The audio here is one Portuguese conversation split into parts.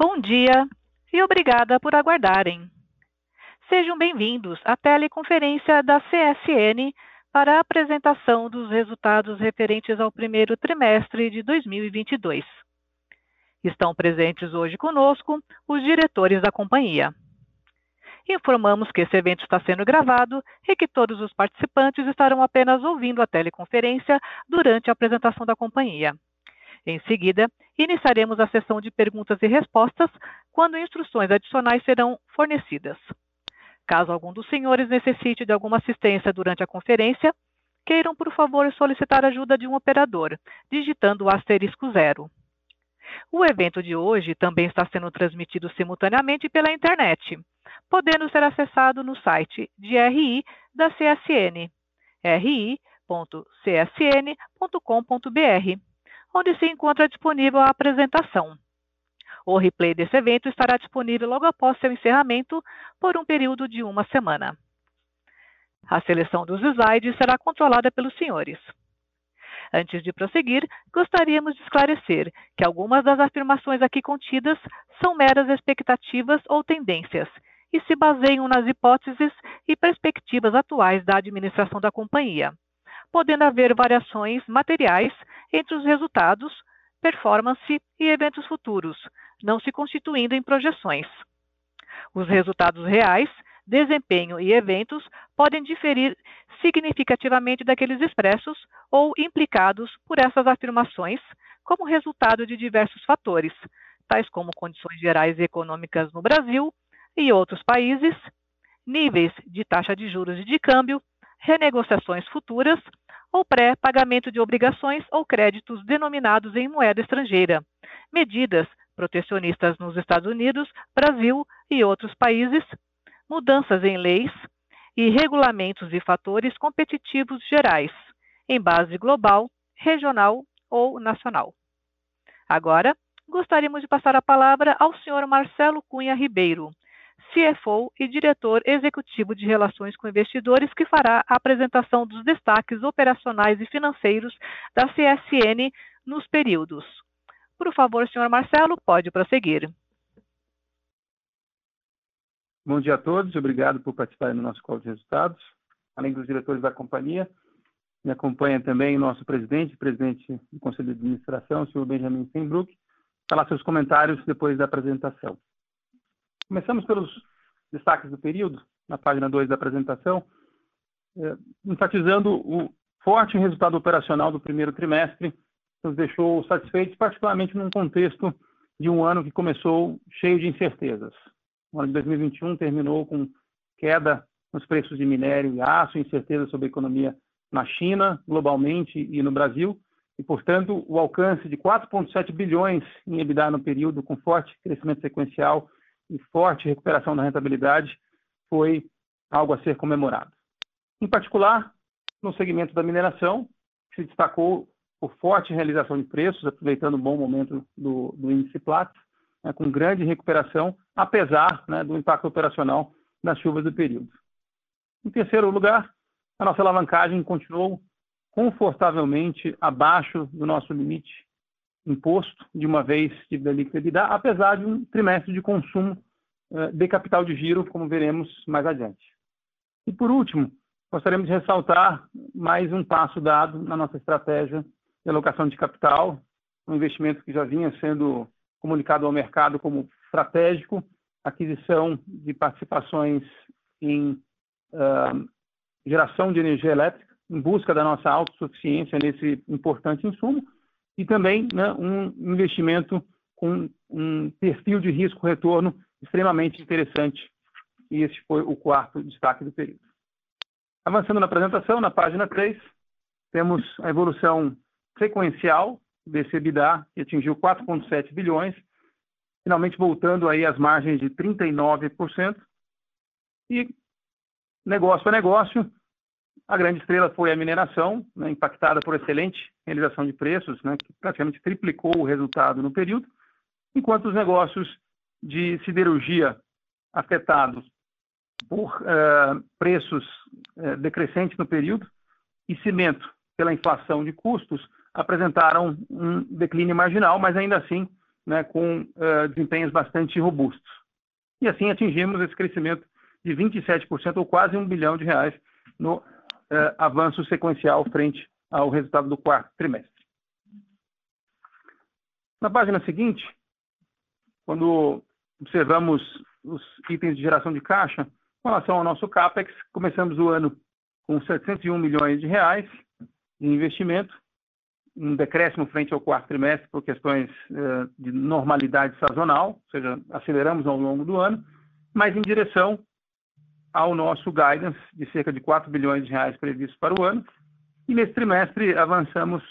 Bom dia e obrigada por aguardarem. Sejam bem-vindos à teleconferência da CSN para a apresentação dos resultados referentes ao primeiro trimestre de 2022. Estão presentes hoje conosco os diretores da companhia. Informamos que esse evento está sendo gravado e que todos os participantes estarão apenas ouvindo a teleconferência durante a apresentação da companhia. Em seguida, iniciaremos a sessão de perguntas e respostas, quando instruções adicionais serão fornecidas. Caso algum dos senhores necessite de alguma assistência durante a conferência, queiram, por favor, solicitar ajuda de um operador, digitando o asterisco zero. O evento de hoje também está sendo transmitido simultaneamente pela internet, podendo ser acessado no site de RI da CSN, ri.csn.com.br onde se encontra disponível a apresentação. O replay desse evento estará disponível logo após seu encerramento por um período de uma semana. A seleção dos slides será controlada pelos senhores. Antes de prosseguir, gostaríamos de esclarecer que algumas das afirmações aqui contidas são meras expectativas ou tendências e se baseiam nas hipóteses e perspectivas atuais da administração da companhia, podendo haver variações materiais entre os resultados, performance e eventos futuros, não se constituindo em projeções. Os resultados reais, desempenho e eventos podem diferir significativamente daqueles expressos ou implicados por essas afirmações, como resultado de diversos fatores, tais como condições gerais econômicas no Brasil e outros países, níveis de taxa de juros e de câmbio, renegociações futuras ou pré-pagamento de obrigações ou créditos denominados em moeda estrangeira, medidas protecionistas nos Estados Unidos, Brasil e outros países, mudanças em leis e regulamentos e fatores competitivos gerais, em base global, regional ou nacional. Agora, gostaríamos de passar a palavra ao senhor Marcelo Cunha Ribeiro, CFO e diretor executivo de Relações com Investidores, que fará a apresentação dos destaques operacionais e financeiros da CSN nos períodos. Por favor, senhor Marcelo, pode prosseguir. Bom dia a todos, obrigado por participarem do nosso call de resultados. Além dos diretores da companhia, me acompanha também nosso presidente, presidente do Conselho de Administração, o senhor Benjamin Steinbrück, falar seus comentários depois da apresentação. Começamos pelos destaques do período, na página 2 da apresentação, é, enfatizando o forte resultado operacional do primeiro trimestre, que nos deixou satisfeitos, particularmente num contexto de um ano que começou cheio de incertezas. O ano de 2021 terminou com queda nos preços de minério e aço, incerteza sobre a economia na China, globalmente e no Brasil, e, portanto, o alcance de 4,7 bilhões em EBITDA no período, com forte crescimento sequencial e forte recuperação da rentabilidade foi algo a ser comemorado. Em particular, no segmento da mineração, se destacou por forte realização de preços, aproveitando o bom momento do, do índice Platts, né, com grande recuperação, apesar né, do impacto operacional das chuvas do período. Em terceiro lugar, a nossa alavancagem continuou confortavelmente abaixo do nosso limite imposto de uma vez líquida EBITDA, apesar de um trimestre de consumo eh, de capital de giro, como veremos mais adiante. E por último, gostaríamos de ressaltar mais um passo dado na nossa estratégia de alocação de capital, um investimento que já vinha sendo comunicado ao mercado como estratégico, aquisição de participações em uh, geração de energia elétrica, em busca da nossa autossuficiência nesse importante insumo, e também né, um investimento com um perfil de risco-retorno extremamente interessante. E esse foi o quarto destaque do período. Avançando na apresentação, na página 3, temos a evolução sequencial desse EBITDA, que atingiu 4,7 bilhões, finalmente voltando aí às margens de 39%. E negócio a negócio, a grande estrela foi a mineração, né, impactada por excelente realização de preços, né, que praticamente triplicou o resultado no período, enquanto os negócios de siderurgia afetados por uh, preços uh, decrescentes no período e cimento pela inflação de custos apresentaram um declínio marginal, mas ainda assim né, com uh, desempenhos bastante robustos. E assim atingimos esse crescimento de 27%, ou quase um bilhão de reais, no uh, avanço sequencial frente ao resultado do quarto trimestre. Na página seguinte, quando observamos os itens de geração de caixa, com relação ao nosso CAPEX, começamos o ano com 701 milhões de reais de investimento, um decréscimo frente ao quarto trimestre por questões eh, de normalidade sazonal, ou seja, aceleramos ao longo do ano, mas em direção ao nosso guidance de cerca de 4 bilhões de reais previstos para o ano. E nesse trimestre avançamos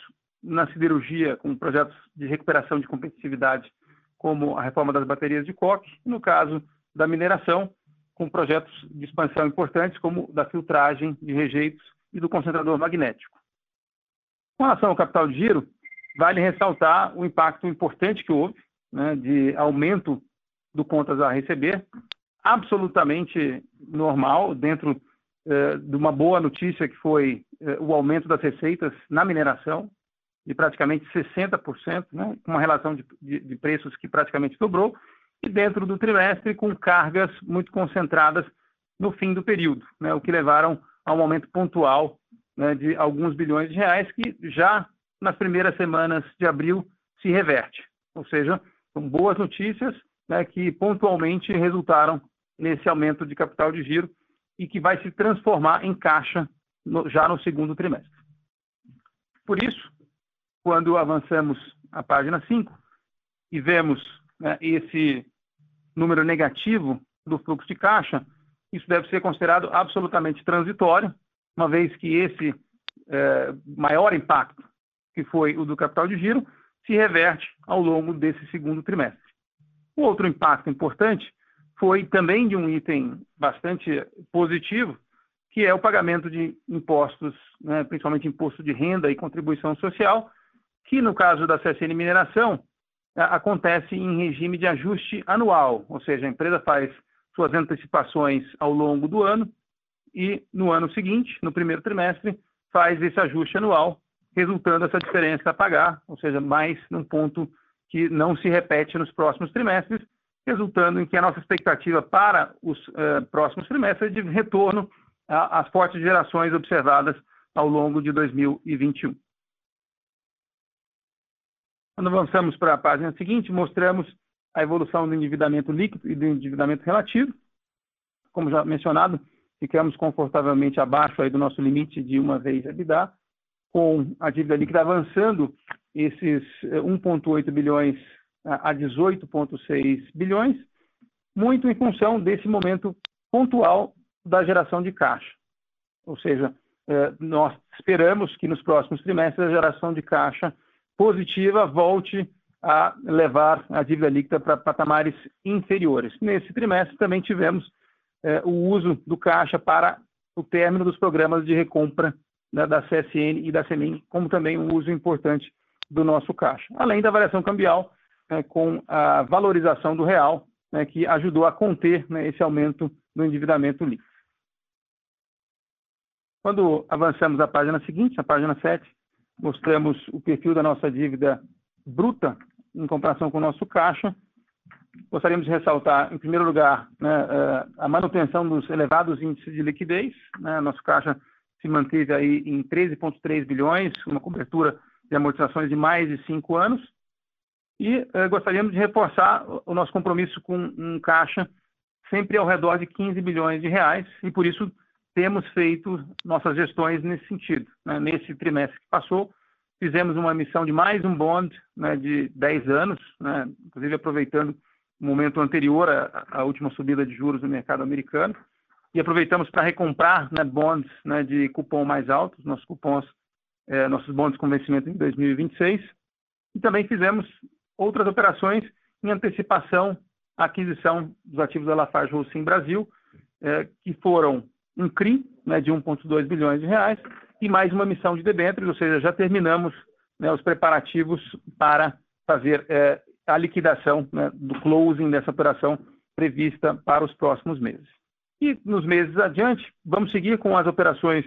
na siderurgia com projetos de recuperação de competitividade, como a reforma das baterias de coque, e no caso da mineração, com projetos de expansão importantes, como da filtragem de rejeitos e do concentrador magnético. Com relação ao capital de giro, vale ressaltar o impacto importante que houve né, de aumento do contas a receber, absolutamente normal, dentro eh, de uma boa notícia que foi eh, o aumento das receitas na mineração, de praticamente 60%, né, com uma relação de, de, de preços que praticamente dobrou, e dentro do trimestre com cargas muito concentradas no fim do período, né, o que levaram a um aumento pontual né, de alguns bilhões de reais, que já nas primeiras semanas de abril se reverte. Ou seja, são boas notícias né, que pontualmente resultaram nesse aumento de capital de giro e que vai se transformar em caixa no, já no segundo trimestre. Por isso, quando avançamos a página 5 e vemos né, esse número negativo do fluxo de caixa, isso deve ser considerado absolutamente transitório, uma vez que esse é, maior impacto, que foi o do capital de giro, se reverte ao longo desse segundo trimestre. O outro impacto importante foi também de um item bastante positivo, que é o pagamento de impostos, né, principalmente imposto de renda e contribuição social, que no caso da CSN Mineração acontece em regime de ajuste anual, ou seja, a empresa faz suas antecipações ao longo do ano e no ano seguinte, no primeiro trimestre, faz esse ajuste anual, resultando essa diferença a pagar, ou seja, mais num ponto que não se repete nos próximos trimestres, resultando em que a nossa expectativa para os uh, próximos trimestres é de retorno às fortes gerações observadas ao longo de 2021. Quando avançamos para a página seguinte, mostramos a evolução do endividamento líquido e do endividamento relativo. Como já mencionado, ficamos confortavelmente abaixo aí do nosso limite de uma vez EBITDA, com a dívida líquida avançando esses 1,8 eh, bilhões a 18,6 bilhões, muito em função desse momento pontual da geração de caixa. Ou seja, eh, nós esperamos que nos próximos trimestres a geração de caixa positiva volte a levar a dívida líquida para patamares inferiores. Nesse trimestre também tivemos eh, o uso do caixa para o término dos programas de recompra né, da CSN e da CEMIN, como também um uso importante do nosso caixa. Além da variação cambial, né, com a valorização do real, né, que ajudou a conter né, esse aumento do endividamento líquido. Quando avançamos à página seguinte, a página 7, mostramos o perfil da nossa dívida bruta em comparação com o nosso caixa. Gostaríamos de ressaltar, em primeiro lugar, né, eh, a manutenção dos elevados índices de liquidez. Né, nosso caixa se manteve aí em 13,3 bilhões, uma cobertura de amortizações de mais de cinco anos. E eh, gostaríamos de reforçar o nosso compromisso com um caixa sempre ao redor de 15 bilhões de reais, e por isso temos feito nossas gestões nesse sentido. Né? Nesse trimestre que passou, fizemos uma emissão de mais um bond né, de 10 anos, né? inclusive aproveitando o momento anterior à, última subida de juros no mercado americano, e aproveitamos para recomprar né, bonds né, de cupom mais altos, nossos cupons, eh, nossos bonds com vencimento em 2026, e também fizemos outras operações em antecipação à aquisição dos ativos da Lafarge Holcim Brasil, eh, que foram um CRI né, de 1,2 bilhões de reais e mais uma emissão de debêntures, ou seja, já terminamos né, os preparativos para fazer é, a liquidação né, do closing dessa operação prevista para os próximos meses. E nos meses adiante, vamos seguir com as operações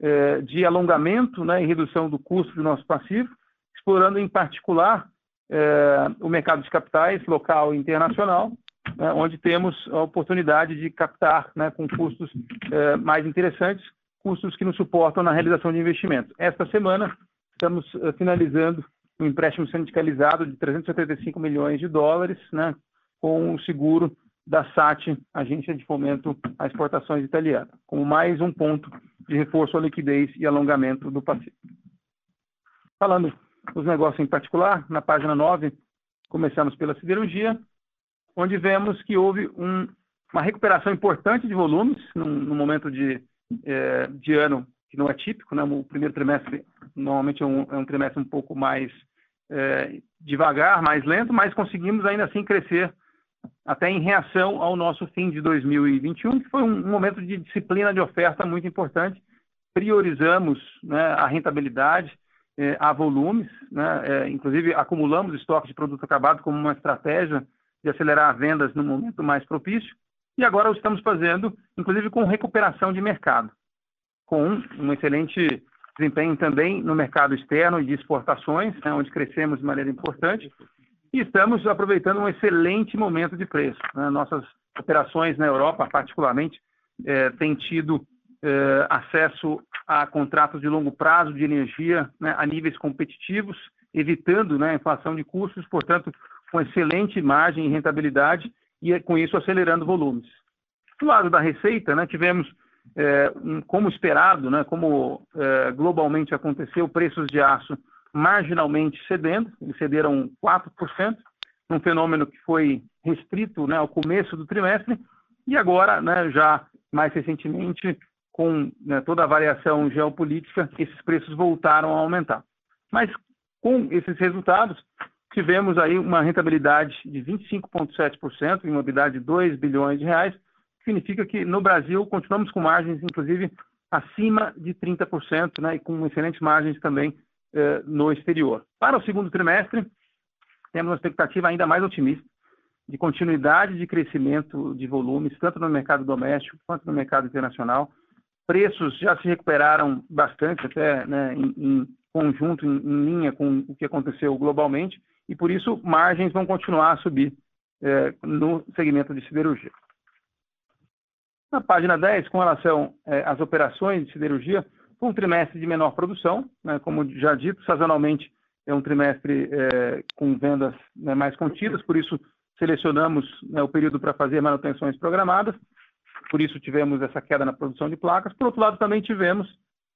é, de alongamento né, e redução do custo do nosso passivo, explorando em particular é, o mercado de capitais local e internacional, né, onde temos a oportunidade de captar né, com custos é, mais interessantes, custos que nos suportam na realização de investimentos. Esta semana, estamos é, finalizando um empréstimo sindicalizado de 375 milhões de dólares, né, com o seguro da SAT, Agência de Fomento a Exportações Italiana, como mais um ponto de reforço à liquidez e alongamento do passivo. Falando dos negócios em particular, na página 9, começamos pela siderurgia, onde vemos que houve um, uma recuperação importante de volumes no momento de, é, de ano que não é típico, né? o primeiro trimestre normalmente é um, é um trimestre um pouco mais é, devagar, mais lento, mas conseguimos ainda assim crescer até em reação ao nosso fim de 2021, que foi um, momento de disciplina de oferta muito importante. Priorizamos né, a rentabilidade é, a volumes, né, é, inclusive acumulamos estoque de produto acabado como uma estratégia de acelerar vendas no momento mais propício, e agora estamos fazendo, inclusive com recuperação de mercado, com um excelente desempenho também no mercado externo e de exportações, né, onde crescemos de maneira importante, e estamos aproveitando um excelente momento de preço. Né? Nossas operações na Europa, particularmente, é, têm tido é, acesso a contratos de longo prazo de energia né, a níveis competitivos, evitando né, a inflação de custos, portanto, com excelente margem e rentabilidade, e com isso acelerando volumes. Do lado da receita, né, tivemos é, um, como esperado, né, como é, globalmente aconteceu, preços de aço marginalmente cedendo, eles cederam 4%, um fenômeno que foi restrito né, ao começo do trimestre, e agora, né, já mais recentemente, com né, toda a variação geopolítica, esses preços voltaram a aumentar. Mas com esses resultados, tivemos aí uma rentabilidade de 25,7%, em mobilidade de 2 bilhões de reais, significa que no Brasil continuamos com margens, inclusive, acima de 30%, né, e com excelentes margens também eh, no exterior. Para o segundo trimestre, temos uma expectativa ainda mais otimista de continuidade de crescimento de volumes, tanto no mercado doméstico quanto no mercado internacional. Preços já se recuperaram bastante, até né, em, em, conjunto, em, em, linha com o que aconteceu globalmente, e por isso margens vão continuar a subir eh, no segmento de siderurgia. Na página 10, com relação eh, às operações de siderurgia, foi um trimestre de menor produção, né, como já dito, sazonalmente é um trimestre é, com vendas né, mais contidas, por isso selecionamos né, o período para fazer manutenções programadas, por isso tivemos essa queda na produção de placas. Por outro lado, também tivemos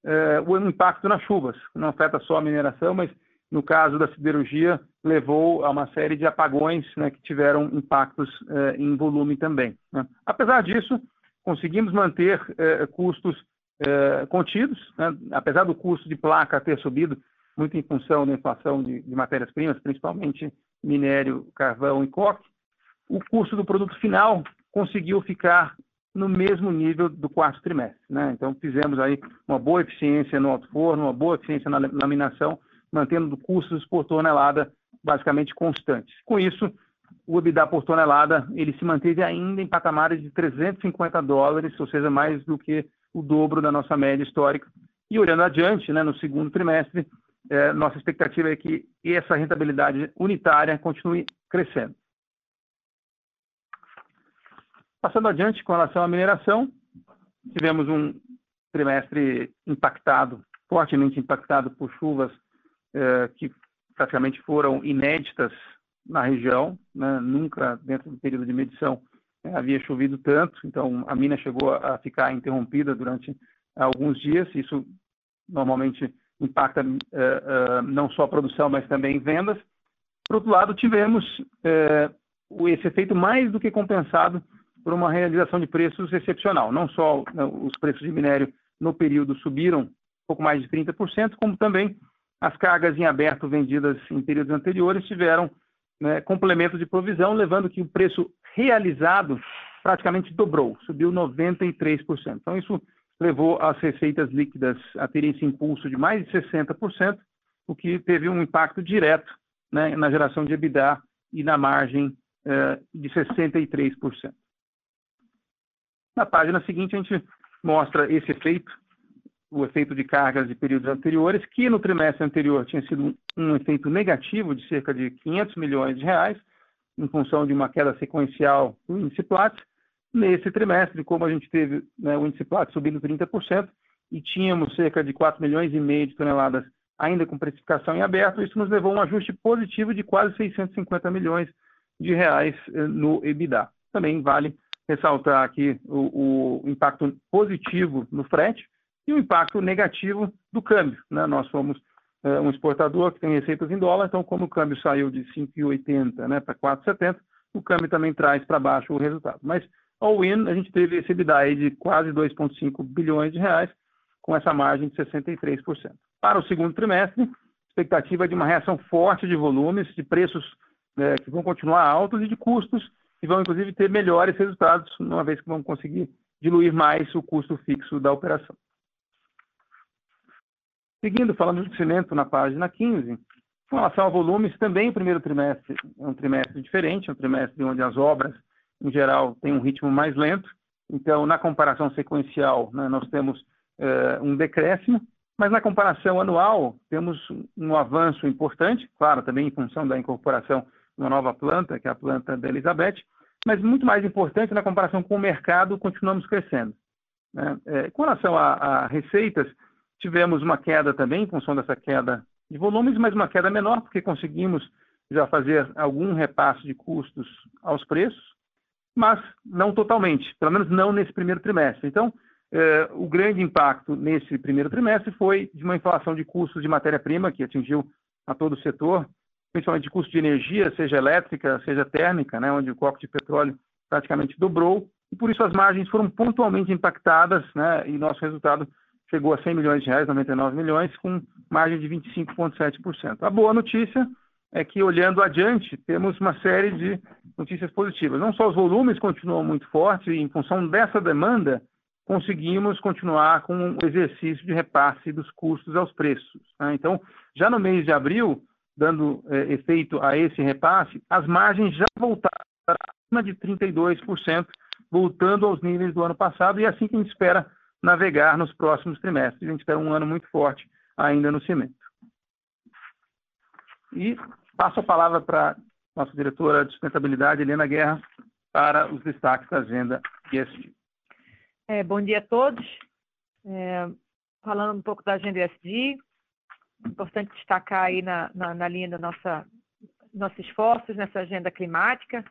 é, o impacto nas chuvas, não afeta só a mineração, mas no caso da siderurgia, levou a uma série de apagões né, que tiveram impactos é, em volume também. Né. Apesar disso, conseguimos manter é, custos contidos, né? apesar do custo de placa ter subido muito em função da inflação de, de matérias-primas, principalmente minério, carvão e coque, o custo do produto final conseguiu ficar no mesmo nível do quarto trimestre. Né? Então, fizemos aí uma boa eficiência no alto forno, uma boa eficiência na laminação, mantendo custos por tonelada basicamente constantes. Com isso, o EBITDA por tonelada ele se manteve ainda em patamares de 350 dólares, ou seja, mais do que o dobro da nossa média histórica. E olhando adiante, né, no segundo trimestre, é, nossa expectativa é que essa rentabilidade unitária continue crescendo. Passando adiante com relação à mineração, tivemos um trimestre impactado, fortemente impactado por chuvas é, que praticamente foram inéditas na região, né? nunca dentro do período de medição é, havia chovido tanto, então a mina chegou a ficar interrompida durante alguns dias. Isso normalmente impacta é, é, não só a produção, mas também vendas. Por outro lado, tivemos é, esse efeito mais do que compensado por uma realização de preços excepcional. Não só né, os preços de minério no período subiram um pouco mais de 30%, como também as cargas em aberto vendidas em períodos anteriores tiveram né, complemento de provisão, levando que o preço realizado praticamente dobrou, subiu 93%. Então, isso levou as receitas líquidas a terem esse impulso de mais de 60%, o que teve um impacto direto né, na geração de EBITDA e na margem eh, de 63%. Na página seguinte, a gente mostra esse efeito o efeito de cargas de períodos anteriores, que no trimestre anterior tinha sido um, efeito negativo de cerca de 500 milhões de reais, em função de uma queda sequencial do índice Platts. Nesse trimestre, como a gente teve né, o índice Platts subindo 30% e tínhamos cerca de 4 milhões e meio de toneladas ainda com precificação em aberto, isso nos levou a um ajuste positivo de quase 650 milhões de reais eh, no EBITDA. Também vale ressaltar aqui o, o impacto positivo no frete e o impacto negativo do câmbio. Né? Nós somos é, um exportador que tem receitas em dólar, então como o câmbio saiu de 5,80 né, para 4,70, o câmbio também traz para baixo o resultado. Mas, all in, a gente teve esse EBITDA de quase 2,5 bilhões de reais, com essa margem de 63%. Para o segundo trimestre, expectativa de uma reação forte de volumes, de preços né, que vão continuar altos e de custos que vão, inclusive, ter melhores resultados, uma vez que vão conseguir diluir mais o custo fixo da operação. Seguindo, falando do cimento na página 15, com relação a volumes, também o primeiro trimestre é um trimestre diferente, é um trimestre onde as obras, em geral, têm um ritmo mais lento. Então, na comparação sequencial, né, nós temos eh, um decréscimo, mas na comparação anual, temos um avanço importante, claro, também em função da incorporação uma nova planta, que é a planta da Elizabeth, mas muito mais importante, na comparação com o mercado, continuamos crescendo. Né? É, com relação a, a receitas, Tivemos uma queda também, em função dessa queda de volumes, mas uma queda menor, porque conseguimos já fazer algum repasse de custos aos preços, mas não totalmente, pelo menos não nesse primeiro trimestre. Então, eh, o grande impacto nesse primeiro trimestre foi de uma inflação de custos de matéria-prima, que atingiu a todo o setor, principalmente de custo de energia, seja elétrica, seja térmica, né, onde o copo de petróleo praticamente dobrou, e por isso as margens foram pontualmente impactadas, né, e nosso resultado chegou a 100 milhões de reais, 99 milhões, com margem de 25,7%. A boa notícia é que, olhando adiante, temos uma série de notícias positivas. Não só os volumes continuam muito fortes, e em função dessa demanda, conseguimos continuar com o exercício de repasse dos custos aos preços. Né? Então, já no mês de abril, dando é, efeito a esse repasse, as margens já voltaram acima de 32%, voltando aos níveis do ano passado, e é assim que a gente espera navegar nos próximos trimestres. A gente espera um ano muito forte ainda no cimento. E passo a palavra para nossa diretora de sustentabilidade, Helena Guerra, para os destaques da agenda ESG. É, bom dia a todos. É, falando um pouco da agenda ESG, importante destacar aí na, na, na linha da nossa nossos esforços nessa agenda climática.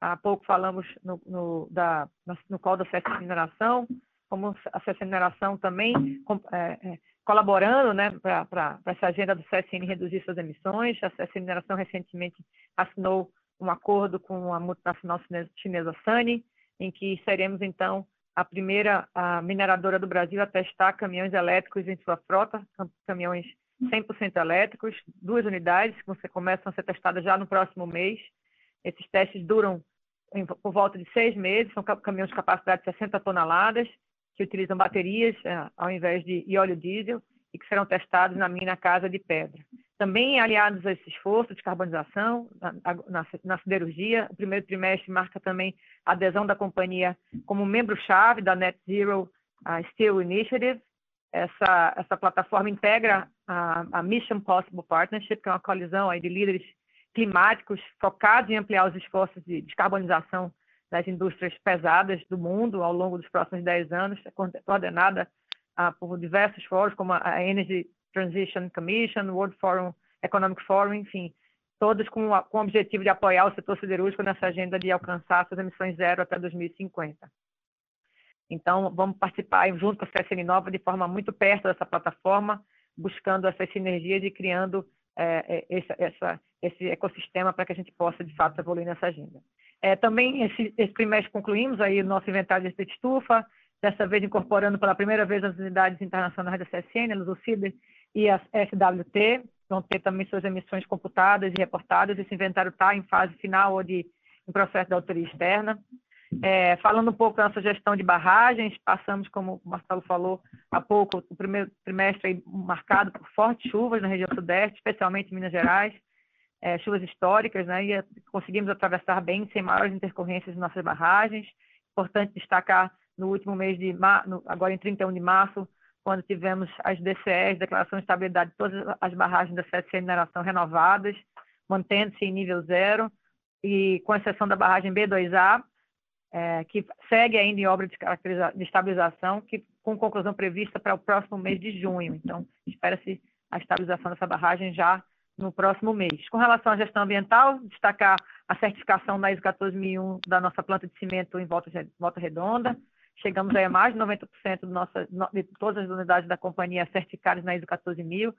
Há pouco falamos no, no, da, no call da festa de mineração, como a CSN também é, é, colaborando né, para essa agenda do CSN reduzir suas emissões. A CSN recentemente assinou um acordo com a multinacional chinesa Sani, em que seremos, então, a primeira a mineradora do Brasil a testar caminhões elétricos em sua frota, caminhões 100% elétricos, duas unidades que começam a ser testadas já no próximo mês. Esses testes duram por volta de seis meses, são caminhões de capacidade de 60 toneladas, que utilizam baterias é, ao invés de óleo diesel e que serão testados na mina Casa de Pedra. Também aliados a esse esforço de carbonização na, na, na siderurgia, o primeiro trimestre marca também a adesão da companhia como membro-chave da Net Zero Steel Initiative. Essa, essa plataforma integra a, a Mission Possible Partnership, que é uma coalizão aí de líderes climáticos focados em ampliar os esforços de descarbonização das indústrias pesadas do mundo ao longo dos próximos 10 anos, é coordenada ah, por diversos fóruns, como a Energy Transition Commission, World Forum Economic Forum, enfim, todos com, com o objetivo de apoiar o setor siderúrgico nessa agenda de alcançar suas emissões zero até 2050. Então, vamos participar junto com a CSN Nova de forma muito perto dessa plataforma, buscando essa sinergia de criando é, esse, essa, esse ecossistema para que a gente possa, de fato, evoluir nessa agenda. É, também esse, esse trimestre concluímos aí o nosso inventário de estufa, dessa vez incorporando pela primeira vez as unidades internacionais da CSN, a Lucider e a SWT, vão ter também suas emissões computadas e reportadas. Esse inventário está em fase final ou de em processo de autoria externa. É, falando um pouco da nossa gestão de barragens, passamos, como o Marcelo falou há pouco, o primeiro trimestre marcado por fortes chuvas na região sudeste, especialmente em Minas Gerais é, chuvas históricas, né, e conseguimos atravessar bem sem maiores intercorrências em nossas barragens. Importante destacar no último mês de março, agora em 31 de março, quando tivemos as DCEs, Declaração de Estabilidade, todas as barragens da CSN mineração renovadas, mantendo-se em nível zero, e com exceção da barragem B2A, é, que segue ainda em obra de, de estabilização, que com conclusão prevista para o próximo mês de junho. Então, espera-se a estabilização dessa barragem já no próximo mês. Com relação à gestão ambiental, destacar a certificação da ISO 14001 da nossa planta de cimento em Volta, Volta Redonda, Chegamos a mais de 90% do nossa, de todas as unidades da companhia certificadas na ISO 14000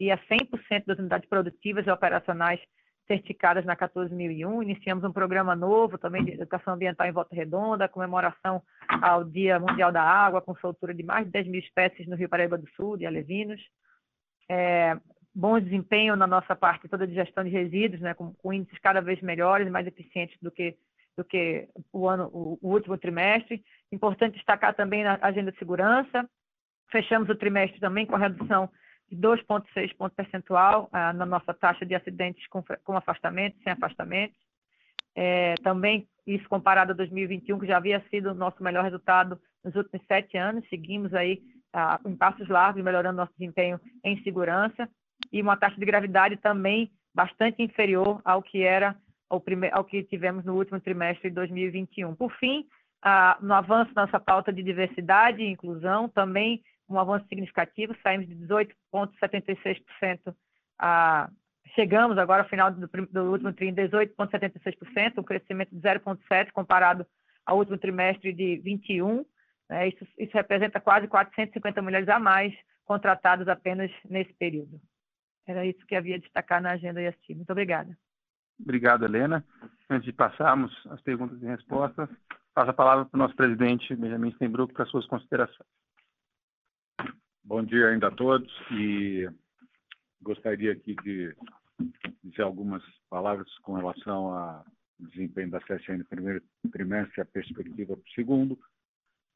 e a 100% das unidades produtivas e operacionais certificadas na 14001. Iniciamos um programa novo também de educação ambiental em Volta Redonda, comemoração ao Dia Mundial da Água, com soltura de mais de 10 mil espécies no Rio Paraíba do Sul e Alevinos. É, bom desempenho na nossa parte toda de gestão de resíduos, né, com, com índices cada vez melhores mais eficientes do que do que o ano, o, o último trimestre. Importante destacar também a agenda de segurança. Fechamos o trimestre também com a redução de 2,6 ponto percentual ah, na nossa taxa de acidentes com, com afastamento, sem afastamento. É, também isso comparado a 2021, que já havia sido o nosso melhor resultado nos últimos sete anos. Seguimos aí ah, em passos largos, melhorando nosso desempenho em segurança. E uma taxa de gravidade também bastante inferior ao que era ao, primeiro, ao que tivemos no último trimestre de 2021. Por fim, ah, no avanço nossa pauta de diversidade e inclusão, também um avanço significativo, saímos de 18,76% a chegamos agora ao final do, do último trimestre 18,76%, um crescimento de 0,7% comparado ao último trimestre de 21. Né? Isso, isso, representa quase 450 mulheres a mais contratadas apenas nesse período. Era isso que havia de destacar na agenda EST. Muito obrigada. Obrigado, Helena. Antes de passarmos às perguntas e respostas, passo a palavra para o nosso presidente, Benjamin Steinbrück, para suas considerações. Bom dia ainda a todos e gostaria aqui de dizer algumas palavras com relação ao desempenho da CSN no primeiro trimestre e a perspectiva para o segundo.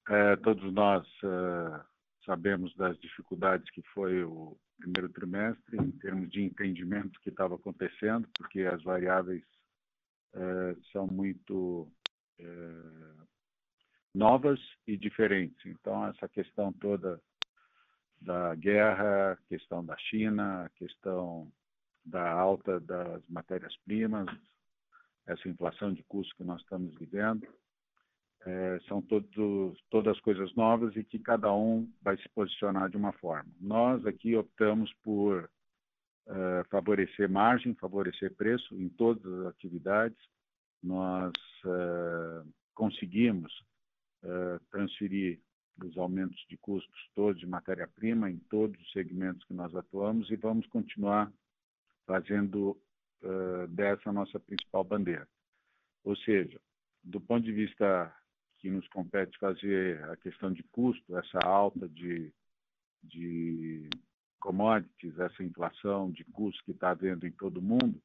É, todos nós é, sabemos das dificuldades que foi o primeiro trimestre em termos de entendimento que estava acontecendo, porque as variáveis é, são muito é, novas e diferentes. Então, essa questão toda da guerra, questão da China, questão da alta das matérias-primas, essa inflação de custos que nós estamos vivendo, é, são todas coisas novas e que cada um vai se posicionar de uma forma. Nós aqui optamos por é, favorecer margem, favorecer preço em todas as atividades. Nós é, conseguimos é, transferir os aumentos de custos todos de matéria-prima em todos os segmentos que nós atuamos e vamos continuar fazendo é, dessa nossa principal bandeira. Ou seja, do ponto de vista que nos compete fazer a questão de custo, essa alta de, de commodities, essa inflação de custos que está havendo em todo o mundo,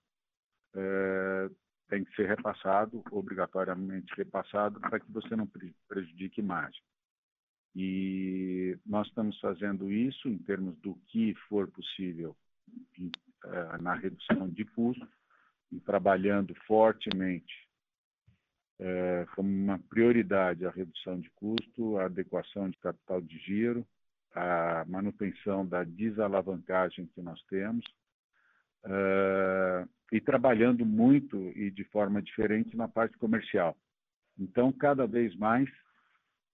é, tem que ser repassado, obrigatoriamente repassado, para que você não prejudique margem. E nós estamos fazendo isso em termos do que for possível é, na redução de custos e trabalhando fortemente é, como uma prioridade a redução de custo, a adequação de capital de giro, a manutenção da desalavancagem que nós temos, é, e trabalhando muito e de forma diferente na parte comercial. Então, cada vez mais,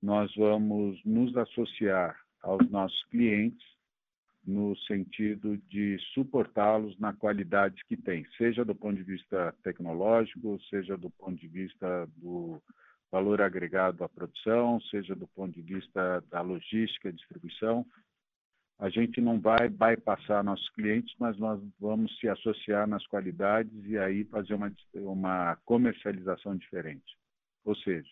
nós vamos nos associar aos nossos clientes no sentido de suportá-los na qualidade que têm, seja do ponto de vista tecnológico, seja do ponto de vista do valor agregado à produção, seja do ponto de vista da logística distribuição. A gente não vai bypassar nossos clientes, mas nós vamos se associar nas qualidades e aí fazer uma, uma comercialização diferente. Ou seja,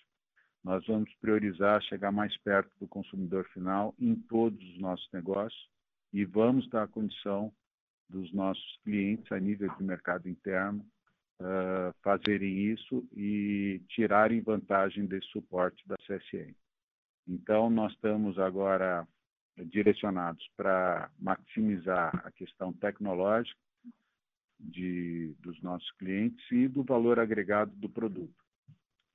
nós vamos priorizar chegar mais perto do consumidor final em todos os nossos negócios, e vamos dar a condição dos nossos clientes a nível de mercado interno uh, fazerem isso e tirarem vantagem desse suporte da CSN. Então, nós estamos agora direcionados para maximizar a questão tecnológica de, dos nossos clientes e do valor agregado do produto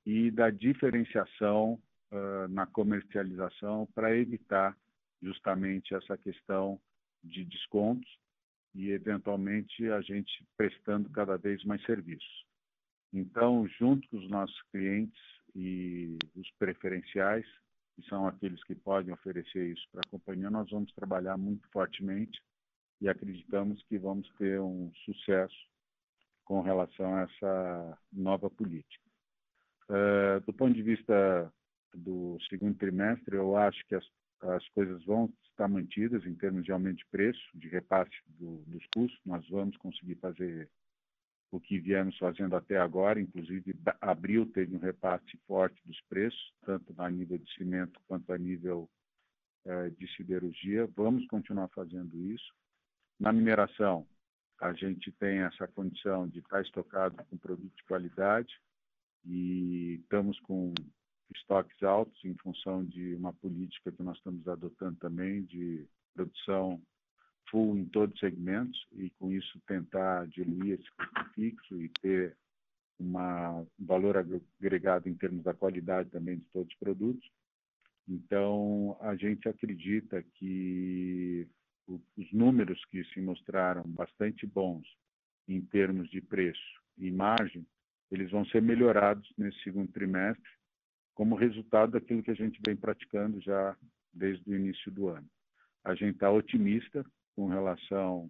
e da diferenciação uh, na comercialização para evitar justamente essa questão de descontos e, eventualmente, a gente prestando cada vez mais serviços. Então, junto com os nossos clientes e os preferenciais, que são aqueles que podem oferecer isso para a companhia, nós vamos trabalhar muito fortemente e acreditamos que vamos ter um sucesso com relação a essa nova política. Uh, do ponto de vista do segundo trimestre, eu acho que as, as coisas vão estar mantidas em termos de aumento de preço, de repasse do, dos custos. Nós vamos conseguir fazer o que viemos fazendo até agora, inclusive abril teve um repasse forte dos preços, tanto a nível de cimento quanto a nível eh, de siderurgia. Vamos continuar fazendo isso. Na mineração, a gente tem essa condição de estar estocado com produto de qualidade e estamos com estoques altos em função de uma política que nós estamos adotando também de produção full em todos os segmentos e com isso tentar diluir esse custo fixo e ter uma, um valor agregado em termos da qualidade também de todos os produtos. Então, a gente acredita que os números que se mostraram bastante bons em termos de preço e margem, eles vão ser melhorados nesse segundo trimestre, como resultado daquilo que a gente vem praticando já desde o início do ano. A gente está otimista com relação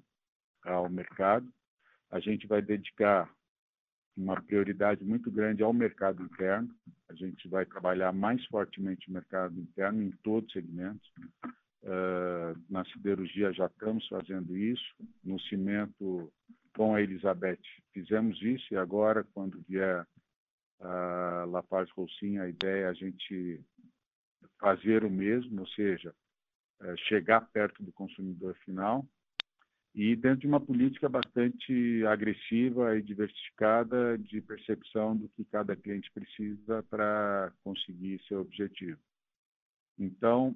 ao mercado. A gente vai dedicar uma prioridade muito grande ao mercado interno. A gente vai trabalhar mais fortemente o mercado interno em todos os segmentos. Uh, na siderurgia já estamos fazendo isso. No cimento, com a Elizabeth, fizemos isso. E agora, quando vier a Lafarge Roussin, a ideia é a gente fazer o mesmo, ou seja, é, chegar perto do consumidor final e dentro de uma política bastante agressiva e diversificada de percepção do que cada cliente precisa para conseguir seu objetivo. Então,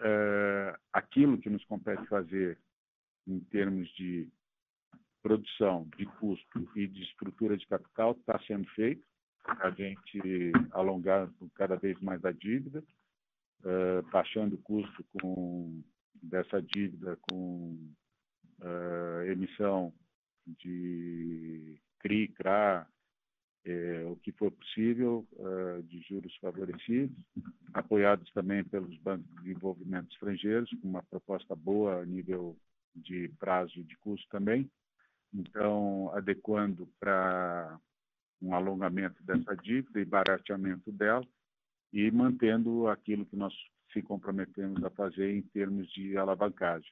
é, aquilo que nos compete fazer em termos de produção, de custo e de estrutura de capital está sendo feito, a gente alongar cada vez mais a dívida, uh, taxando o custo com, dessa dívida com uh, emissão de CRI, CRA, é, o que for possível, uh, de juros favorecidos, apoiados também pelos bancos de desenvolvimento estrangeiros, com uma proposta boa a nível de prazo de custo também. Então, adequando para um alongamento dessa dívida e barateamento dela, e mantendo aquilo que nós se comprometemos a fazer em termos de alavancagem.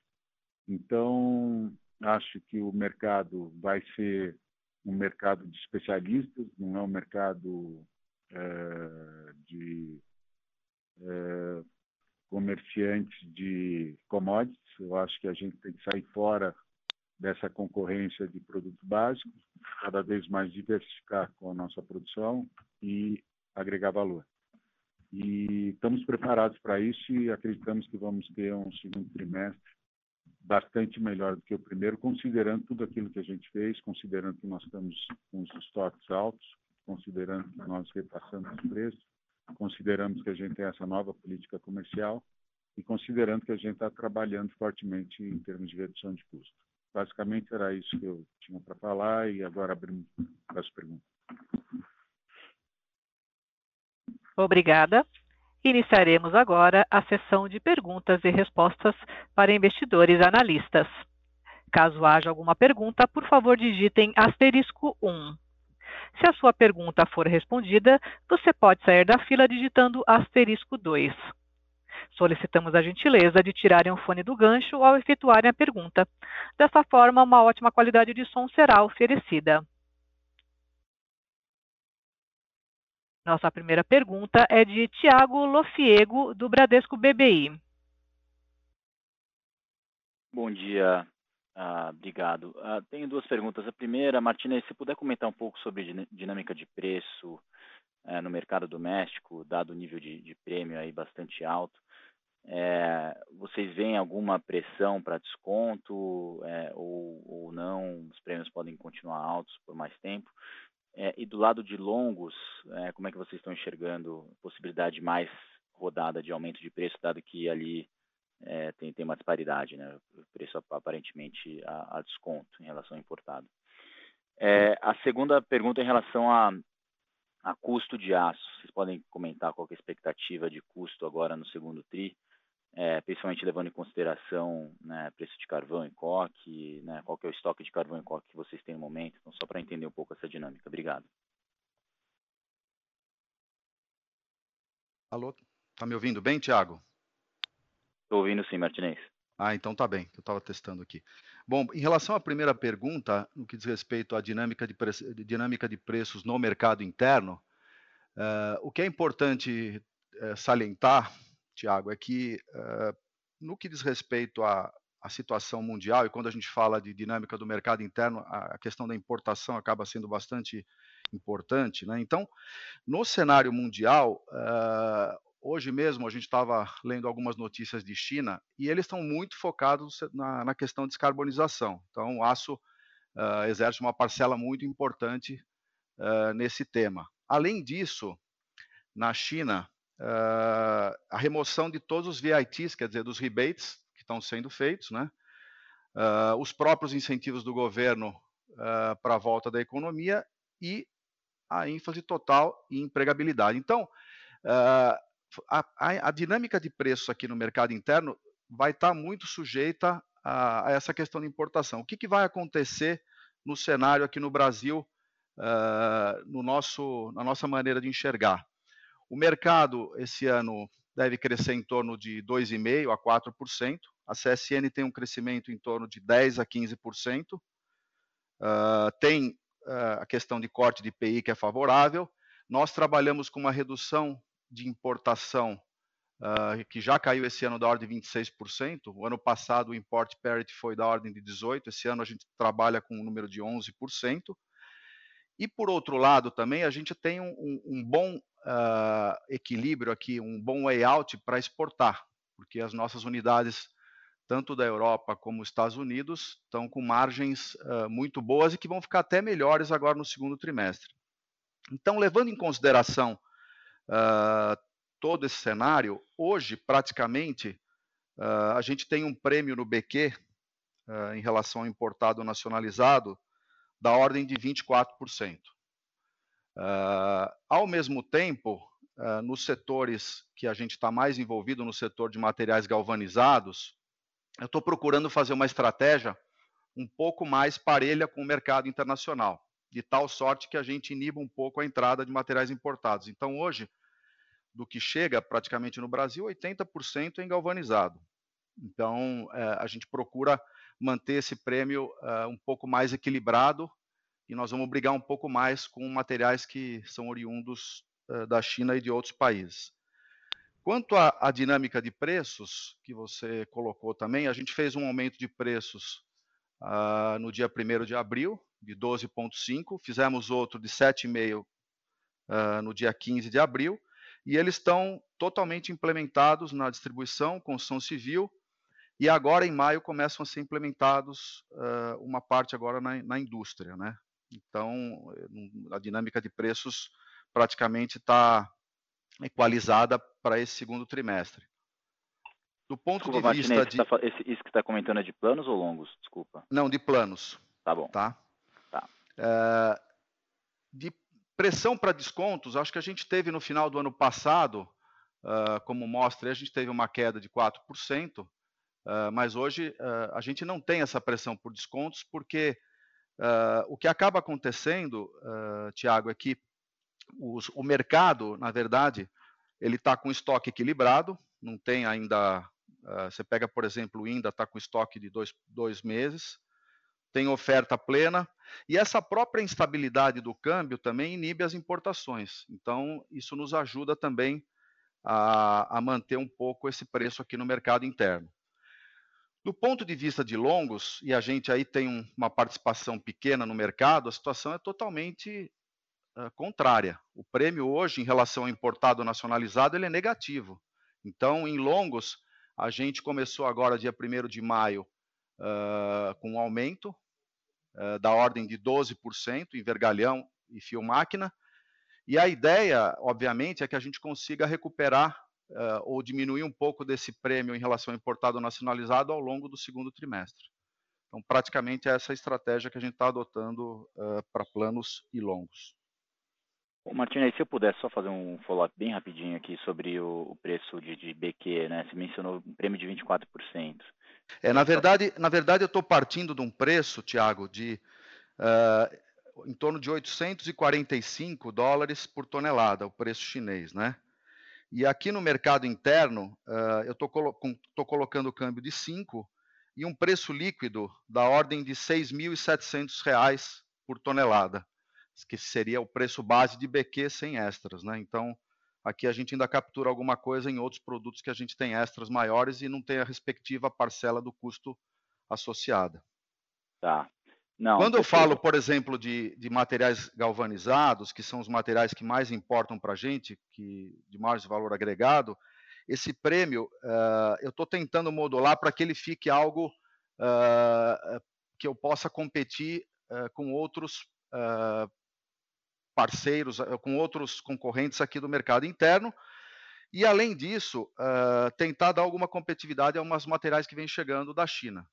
Então, acho que o mercado vai ser um mercado de especialistas, não é um mercado é, de é, comerciantes de commodities. Eu acho que a gente tem que sair fora dessa concorrência de produtos básicos, cada vez mais diversificar com a nossa produção e agregar valor. E estamos preparados para isso e acreditamos que vamos ter um segundo trimestre bastante melhor do que o primeiro, considerando tudo aquilo que a gente fez, considerando que nós estamos com os estoques altos, considerando que nós repassamos os preços, consideramos que a gente tem essa nova política comercial e considerando que a gente está trabalhando fortemente em termos de redução de custo. Basicamente era isso que eu tinha para falar e agora abrimos para as perguntas. Obrigada. Iniciaremos agora a sessão de perguntas e respostas para investidores analistas. Caso haja alguma pergunta, por favor digitem asterisco 1. Se a sua pergunta for respondida, você pode sair da fila digitando asterisco 2. Solicitamos a gentileza de tirarem o fone do gancho ao efetuarem a pergunta. Dessa forma, uma ótima qualidade de som será oferecida. Nossa primeira pergunta é de Tiago Lofiego, do Bradesco BBI. Bom dia, ah, obrigado. Ah, tenho duas perguntas. A primeira, Martina, se puder comentar um pouco sobre dinâmica de preço eh, no mercado doméstico, dado o nível de, de prêmio aí bastante alto. É, vocês veem alguma pressão para desconto é, ou, ou não? Os prêmios podem continuar altos por mais tempo? É, e do lado de longos, como é que vocês estão enxergando possibilidade mais rodada de aumento de preço, dado que ali tem, tem uma disparidade, né? O preço aparentemente a, a desconto em relação ao importado. A segunda pergunta é em relação a, a custo de aço. Vocês podem comentar qual é a expectativa de custo agora no segundo TRI, é, principalmente levando em consideração né, preço de carvão em coque, né, qual é o estoque de carvão em coque que vocês têm no momento, então só para entender um pouco essa dinâmica. Obrigado. Alô, tá me ouvindo bem, Tiago? Estou ouvindo sim, Martinez. Ah, então tá bem, eu estava testando aqui. Bom, em relação à primeira pergunta, no que diz respeito à dinâmica de, pre... dinâmica de preços no mercado interno, uh, o que é importante uh, salientar, Tiago, é que uh, no que diz respeito à, à, situação mundial, e quando a gente fala de dinâmica do mercado interno, a, a questão da importação acaba sendo bastante importante. Né? Então, no cenário mundial, hoje mesmo a gente estava lendo algumas notícias de China e eles estão muito focados na, na, questão de descarbonização. Então, o aço uh, exerce uma parcela muito importante uh, nesse tema. Além disso, na China, uh, a remoção de todos os VITs, quer dizer, dos rebates que estão sendo feitos, né? os próprios incentivos do governo para a volta da economia e a ênfase total em empregabilidade. Então, Uh, a, a, a dinâmica de preço aqui no mercado interno vai estar tá muito sujeita a, a, essa questão de importação. O que, que, vai acontecer no cenário aqui no Brasil, uh, no nosso, na nossa maneira de enxergar? O mercado esse ano deve crescer em torno de 2,5% a 4%. A CSN tem um crescimento em torno de 10% a 15%. Uh, ah, tem uh, a questão de corte de IPI que é favorável. Nós trabalhamos com uma redução de importação, uh, que já caiu esse ano da ordem de 26%. O ano passado o import parity foi da ordem de 18%, esse ano a gente trabalha com um número de 11%. E por outro lado também a gente tem um, um bom uh, equilíbrio aqui, um bom layout para exportar, porque as nossas unidades, tanto da Europa como os Estados Unidos, estão com margens uh, muito boas e que vão ficar até melhores agora no segundo trimestre. Então, levando em consideração uh, todo esse cenário, hoje, praticamente, a gente tem um prêmio no BQ, em relação ao importado nacionalizado, da ordem de 24%. Ao mesmo tempo, nos setores que a gente está mais envolvido, no setor de materiais galvanizados, eu estou procurando fazer uma estratégia um pouco mais parelha com o mercado internacional, de tal sorte que a gente iniba um pouco a entrada de materiais importados. Então, hoje, do que chega praticamente no Brasil, 80% é em galvanizado. Então, é, a gente procura manter esse prêmio é, um pouco mais equilibrado e nós vamos brigar um pouco mais com materiais que são oriundos é, da China e de outros países. Quanto à, dinâmica de preços, que você colocou também, a gente fez um aumento de preços uh, no dia 1 de abril, de 12,5%, fizemos outro de 7,5% uh, no dia 15 de abril, e eles estão totalmente implementados na distribuição, construção civil, e agora em maio começam a ser implementados uh, uma parte agora na, na, indústria, né? Então a dinâmica de preços praticamente está equalizada para esse segundo trimestre. Do ponto Desculpa, de vista Martinez, de... Tá, esse, isso que está comentando é de planos ou longos? Desculpa. Não, de planos. Tá bom. Tá. tá. Uh, de Pressão para descontos, acho que a gente teve no final do ano passado, uh, como mostra, a gente teve uma queda de 4%, uh, mas hoje uh, a gente não tem essa pressão por descontos, porque o que acaba acontecendo, uh, Tiago, é que os, o mercado, na verdade, ele está com estoque equilibrado, não tem ainda. você pega, por exemplo, o INDA está com estoque de dois, dois meses, tem oferta plena, e essa própria instabilidade do câmbio também inibe as importações. Então, isso nos ajuda também a, a manter um pouco esse preço aqui no mercado interno. Do ponto de vista de longos, e a gente aí tem um, uma participação pequena no mercado, a situação é totalmente uh, contrária. O prêmio hoje, em relação ao importado nacionalizado, ele é negativo. Então, em longos, a gente começou agora, dia 1 de maio, uh, com um aumento uh, da ordem de 12% em vergalhão e fio máquina. E a ideia, obviamente, é que a gente consiga recuperar uh, ou diminuir um pouco desse prêmio em relação ao importado nacionalizado ao longo do segundo trimestre. Então, praticamente é essa estratégia que a gente está adotando uh, para planos e longos. Martina, se eu puder só fazer um follow-up bem rapidinho aqui sobre o, o preço de, de, BQ, né? Você mencionou um prêmio de 24%. É, na verdade, na verdade eu estou partindo de um preço, Tiago, de uh, em torno de 845 dólares por tonelada, o preço chinês, né? E aqui no mercado interno, uh, eu estou colo colocando o câmbio de 5 e um preço líquido da ordem de R$ 6.700 por tonelada que seria o preço base de BQ sem extras, né? Então, aqui a gente ainda captura alguma coisa em outros produtos que a gente tem extras maiores e não tem a respectiva parcela do custo associada. Tá. Não, Quando eu falo, por exemplo, de, de, materiais galvanizados, que são os materiais que mais importam para a gente, que de maior valor agregado, esse prêmio uh, eu estou tentando modular para que ele fique algo uh, que eu possa competir uh, com outros parceiros, com outros concorrentes aqui do mercado interno. E, além disso, tentar dar alguma competitividade a umas materiais que vêm chegando da China.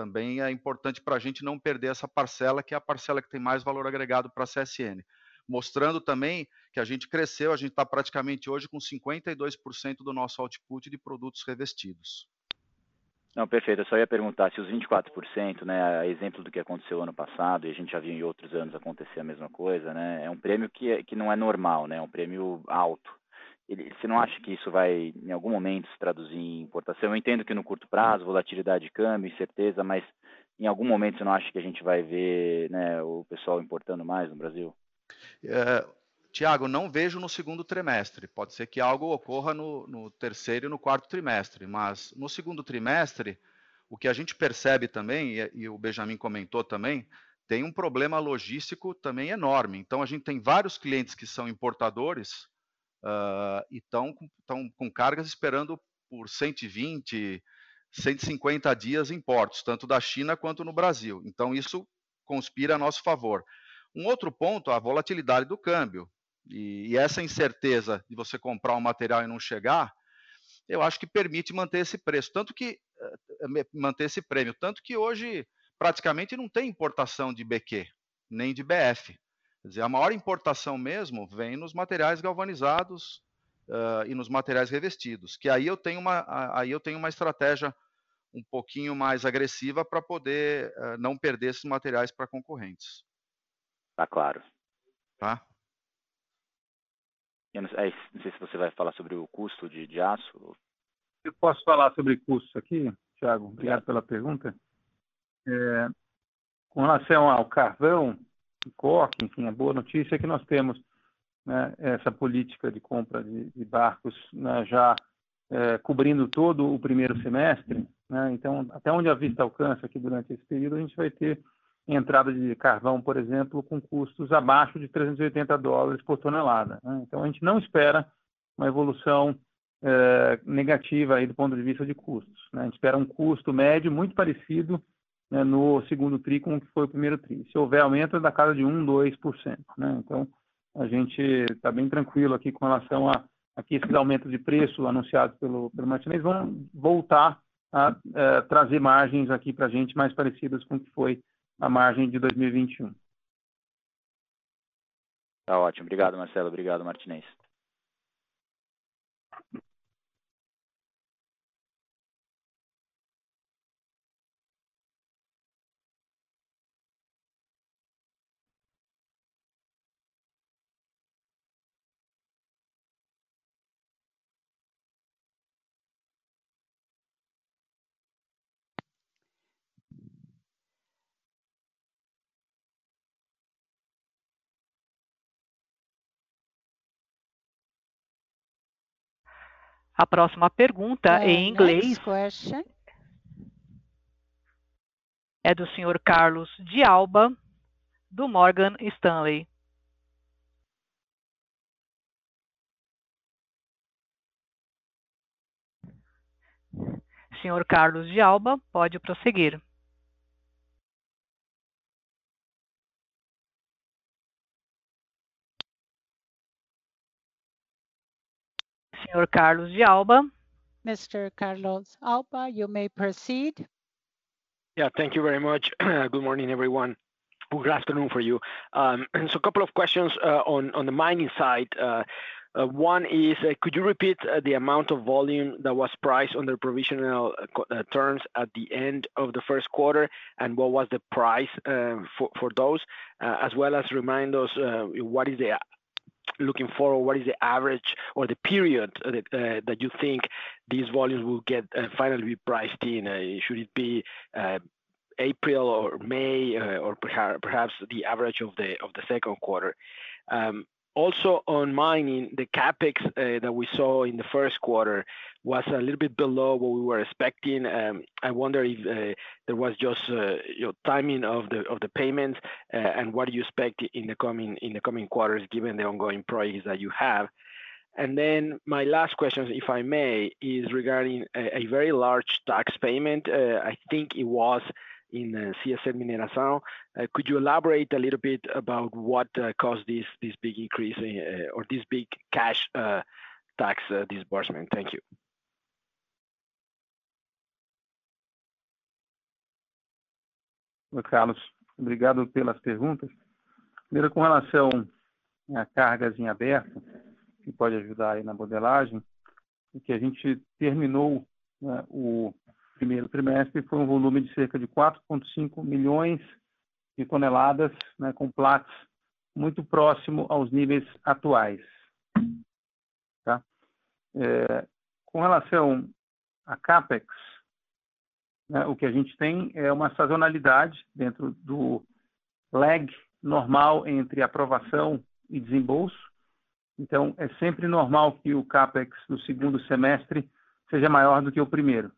Também é importante para a gente não perder essa parcela, que é a parcela que tem mais valor agregado para a CSN. Mostrando também que a gente cresceu, a gente está praticamente hoje com 52% do nosso output de produtos revestidos. Não, perfeito. Eu só ia perguntar se os 24%, né, exemplo do que aconteceu ano passado, e a gente já viu em outros anos acontecer a mesma coisa, né, é um prêmio que, é, que não é normal, né, é um prêmio alto. Ele, você não acha que isso vai, em algum momento, se traduzir em importação? Eu entendo que no curto prazo, volatilidade de câmbio, incerteza, mas em algum momento você não acha que a gente vai ver né, o pessoal importando mais no Brasil? É, Tiago, não vejo no segundo trimestre. Pode ser que algo ocorra no, no, terceiro e no quarto trimestre, mas no segundo trimestre, o que a gente percebe também, e, e o Benjamin comentou também, tem um problema logístico também enorme. Então, a gente tem vários clientes que são importadores uh, e estão com, com cargas esperando por 120, 150 dias em portos, tanto da China quanto no Brasil. Então, isso conspira a nosso favor. Um outro ponto, a volatilidade do câmbio. E, e, essa incerteza de você comprar um material e não chegar, eu acho que permite manter esse preço, tanto que eh, manter esse prêmio, tanto que hoje praticamente não tem importação de BQ nem de BF. Quer dizer, a maior importação mesmo vem nos materiais galvanizados uh, e nos materiais revestidos, que aí eu tenho uma, aí eu tenho uma estratégia um pouquinho mais agressiva para poder uh, não perder esses materiais para concorrentes. Tá claro. Tá? Eu não, é, não, sei se você vai falar sobre o custo de, de aço. Eu posso falar sobre custos aqui, Thiago? Obrigado pela pergunta. É, com relação ao carvão, coque, enfim, a boa notícia é que nós temos né, essa política de compra de, de barcos né, já é, cobrindo todo o primeiro semestre. Né, então, até onde a vista alcança aqui durante esse período, a gente vai ter entrada de carvão, por exemplo, com custos abaixo de 380 dólares por tonelada. Né? Então, a gente não espera uma evolução é, negativa aí do ponto de vista de custos. Né? A gente espera um custo médio muito parecido né, no segundo TRI com o que foi o primeiro TRI. Se houver aumento, é da casa de 1, 2%. Né? Então, a gente está bem tranquilo aqui com relação a, a que esses aumentos de preço anunciados pelo, pelo Martinez vão voltar a é, trazer margens aqui para a gente mais parecidas com o que foi a margem de 2021. Tá ótimo. Obrigado, Marcelo. Obrigado, Martinez. A próxima pergunta é, em inglês é do senhor Carlos de Alba, do Morgan Stanley. Senhor Carlos de Alba, pode prosseguir. Senhor Carlos de Alba. Mr. Carlos Alba, you may proceed. Yeah, thank you very much. Good morning, everyone. Good afternoon for you. Um, so a couple of questions uh, on on the mining side. Uh, uh, one is, could you repeat the amount of volume that was priced under provisional terms at the end of the first quarter, and what was the price for those? As well as remind us, what is the looking forward, what is the average or the period that uh, you think these volumes will get uh, finally be priced in? Uh, should it be April or May, or perhaps the average of the second quarter? Um, Also on mining, the CapEx uh, that we saw in the first quarter was a little bit below what we were expecting. Um, I wonder if uh, there was just uh, know timing of the payments, and what do you expect in the coming in the coming quarters, given the ongoing projects that you have? And then my last question, if I may, is regarding a very large tax payment. I think it was in CSN Mineração. Could you elaborate a little bit about what caused this big increase or this big cash tax disbursement? Thank you. Carlos, obrigado pelas perguntas. Primeiro, com relação a cargas em aberto, que pode ajudar aí na modelagem, o que a gente terminou, né, o primeiro trimestre foi um volume de cerca de 4,5 milhões de toneladas, né, com Platts muito próximo aos níveis atuais. Tá? Com relação a CapEx, né, o que a gente tem é uma sazonalidade dentro do lag normal entre aprovação e desembolso. Então, é sempre normal que o CapEx do segundo semestre seja maior do que o primeiro.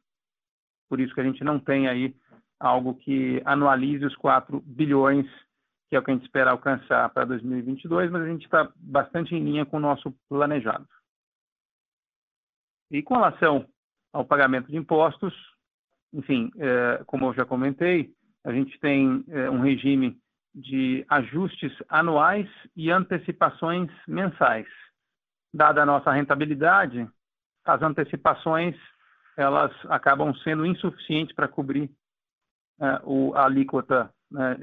Por isso que a gente não tem aí algo que anualize os 4 bilhões, que é o que a gente espera alcançar para 2022, mas a gente está bastante em linha com o nosso planejado. E com relação ao pagamento de impostos, enfim, como eu já comentei, a gente tem um regime de ajustes anuais e antecipações mensais. Dada a nossa rentabilidade, as antecipações, elas acabam sendo insuficientes para cobrir a alíquota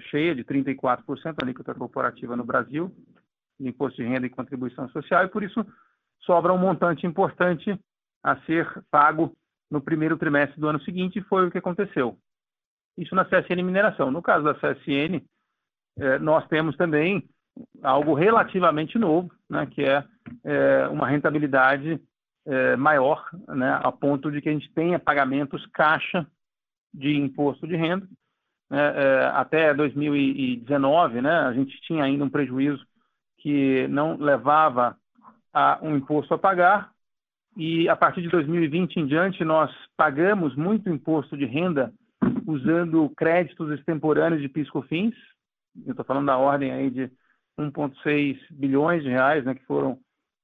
cheia de 34%, a alíquota corporativa no Brasil, de imposto de renda e contribuição social, e por isso sobra um montante importante a ser pago no primeiro trimestre do ano seguinte, foi o que aconteceu. Isso na CSN Mineração. No caso da CSN, nós temos também algo relativamente novo, que é uma rentabilidade maior, a ponto de que a gente tenha pagamentos caixa de imposto de renda. Até 2019, a gente tinha ainda um prejuízo que não levava a um imposto a pagar, e a partir de 2020 em diante, nós pagamos muito imposto de renda usando créditos extemporâneos de PIS/COFINS. Eu estou falando da ordem aí de 1,6 bilhões de reais, que foram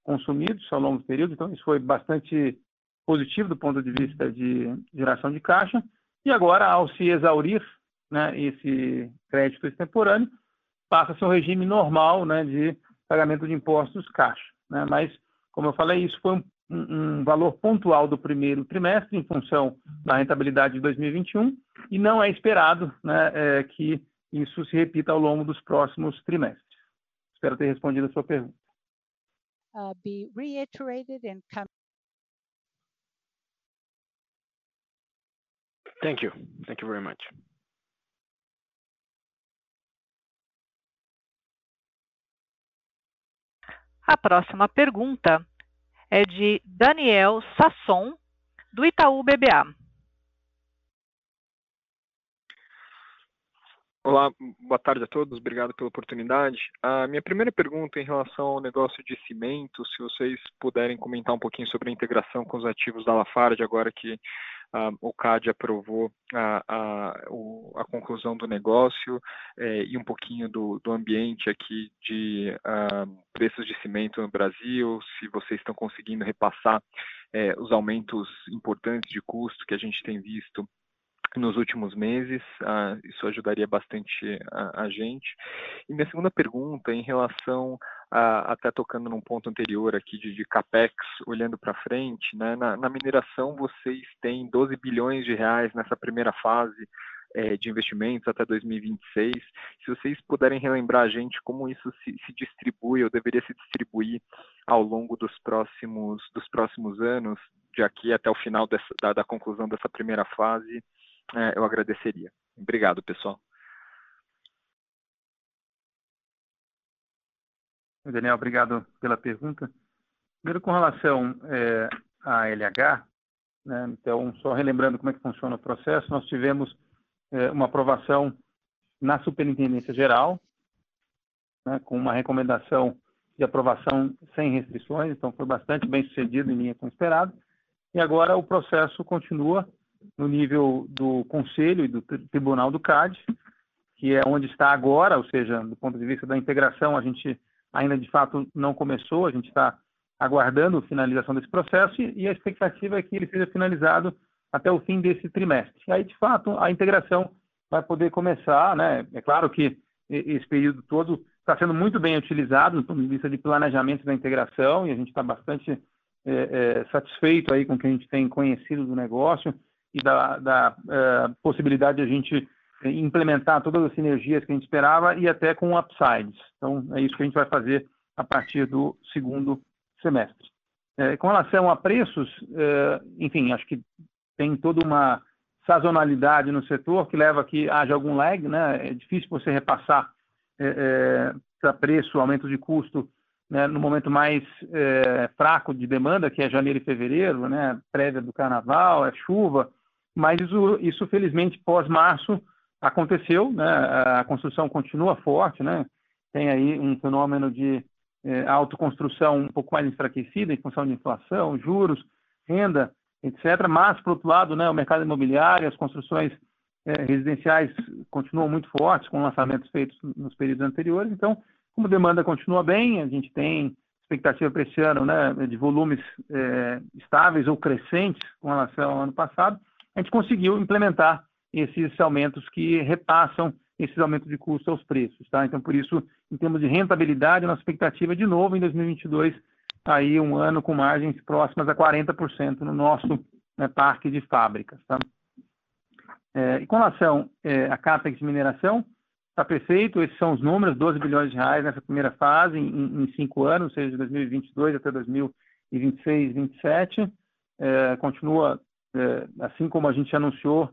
consumidos ao longo do período. Então, isso foi bastante positivo do ponto de vista de geração de caixa. E agora, ao se exaurir esse crédito extemporâneo, passa-se um regime normal de pagamento de impostos caixa. Mas, como eu falei, isso foi um valor pontual do primeiro trimestre, em função da rentabilidade de 2021, e não é esperado que isso se repita ao longo dos próximos trimestres. Espero ter respondido a sua pergunta. Be reiterated and come- Thank you. Thank you very much. A próxima pergunta é de Daniel Sasson, do Itaú BBA. Olá, boa tarde a todos, obrigado pela oportunidade. A minha primeira pergunta em relação ao negócio de cimento, se vocês puderem comentar um pouquinho sobre a integração com os ativos da Lafarge, agora que o CADE aprovou a conclusão do negócio, e um pouquinho do ambiente aqui de preços de cimento no Brasil, se vocês estão conseguindo repassar os aumentos importantes de custo que a gente tem visto nos últimos meses, isso ajudaria bastante a gente. E minha segunda pergunta, em relação até tocando num ponto anterior aqui de, de capex, olhando para frente, né, na, na, mineração vocês têm 12 bilhões de reais nessa primeira fase é, de investimentos até 2026. Se vocês puderem relembrar a gente como isso se, se distribui ou deveria se distribuir ao longo dos próximos, dos próximos anos, de aqui até o final dessa, da, da conclusão dessa primeira fase, é, eu agradeceria. Obrigado, pessoal. Daniel, obrigado pela pergunta. Primeiro, com relação é, à LH, né, então, só relembrando como é que funciona o processo, nós tivemos é, uma aprovação na Superintendência Geral, né, com uma recomendação de aprovação sem restrições, então foi bastante bem sucedido em linha com o esperado. E agora o processo continua no nível do Conselho e do Tribunal do CAD, que é onde está agora, ou seja, do ponto de vista da integração, a gente ainda de fato não começou, a gente está aguardando a finalização desse processo e a expectativa é que ele seja finalizado até o fim desse trimestre. E aí, de fato, a integração vai poder começar, né? É claro que esse período todo está sendo muito bem utilizado do ponto de vista de planejamento da integração e a gente está bastante é, é, satisfeito aí com o que a gente tem conhecido do negócio e da, da é, possibilidade de a gente implementar todas as sinergias que a gente esperava e até com upsides. Então, é isso que a gente vai fazer a partir do segundo semestre. É, com relação a preços, é, enfim, acho que tem toda uma sazonalidade no setor que leva a que haja algum lag, né? É difícil você repassar é, é, para preço, aumento de custo, né, no momento mais é, fraco de demanda, que é janeiro e fevereiro, né? Prévia do carnaval, é chuva, mas isso, isso felizmente pós-março aconteceu, né? A construção continua forte, né? Tem aí um fenômeno de é, autoconstrução um pouco mais enfraquecida em função de inflação, juros, renda, etc. Mas, por outro lado, né, o mercado imobiliário, as construções é, residenciais continuam muito fortes, com lançamentos feitos nos períodos anteriores. Então, como a demanda continua bem, a gente tem expectativa para esse ano né, de volumes é, estáveis ou crescentes com relação ao ano passado, a gente conseguiu implementar esses aumentos que repassam esses aumentos de custo aos preços. Tá? Então, por isso, em termos de rentabilidade, a nossa expectativa é, de novo, em 2022, aí um ano com margens próximas a 40% no nosso né, parque de fábricas. Tá? É, e com relação é, à CAPEX de mineração, está perfeito, esses são os números, 12 bilhões de reais nessa primeira fase, em, em cinco anos, ou seja, de 2022 até 2026, 2027. É, continua, assim como a gente anunciou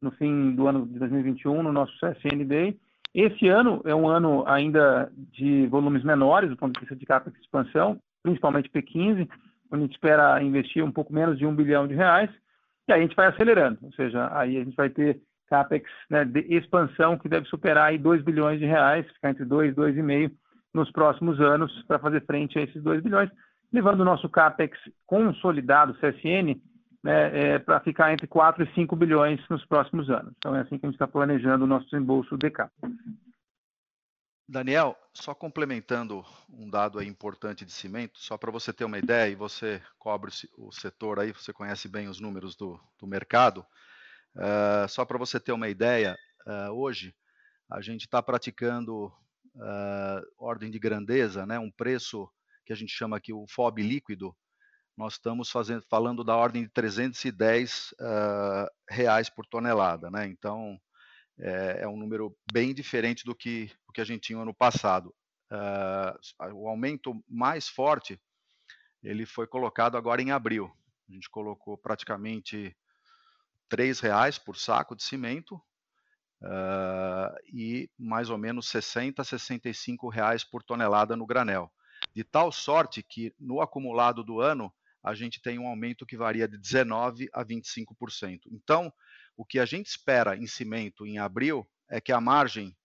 no fim do ano de 2021, no nosso CSN Day. Esse ano é um ano ainda de volumes menores, do ponto de vista de CAPEX de expansão, principalmente P15, onde a gente espera investir um pouco menos de um bilhão de reais, e aí a gente vai acelerando, ou seja, aí a gente vai ter CAPEX né, de expansão que deve superar aí 2 bilhões de reais, ficar entre 2 e 2,5 nos próximos anos para fazer frente a esses 2 bilhões, levando o nosso CAPEX consolidado, CSN, né, é, para ficar entre 4 e 5 bilhões nos próximos anos. Então é assim que a gente está planejando o nosso desembolso DK. Daniel, só complementando um dado importante de cimento, só para você ter uma ideia, e você cobre o setor aí, você conhece bem os números do, do mercado, uh, só para você ter uma ideia, uh, hoje a gente está praticando uh, ordem de grandeza, né, um preço que a gente chama aqui o FOB líquido, nós estamos fazendo, falando da ordem de 310 reais por tonelada, né? Então, é, é um número bem diferente do que, do que a gente tinha ano passado. Uh, o aumento mais forte ele foi colocado agora em abril. A gente colocou praticamente três reais por saco de cimento uh, e mais ou menos 60, 65 reais por tonelada no granel. De tal sorte que no acumulado do ano a gente tem um aumento que varia de 19 a 25%. Então, o que a gente espera em cimento em abril é que a margem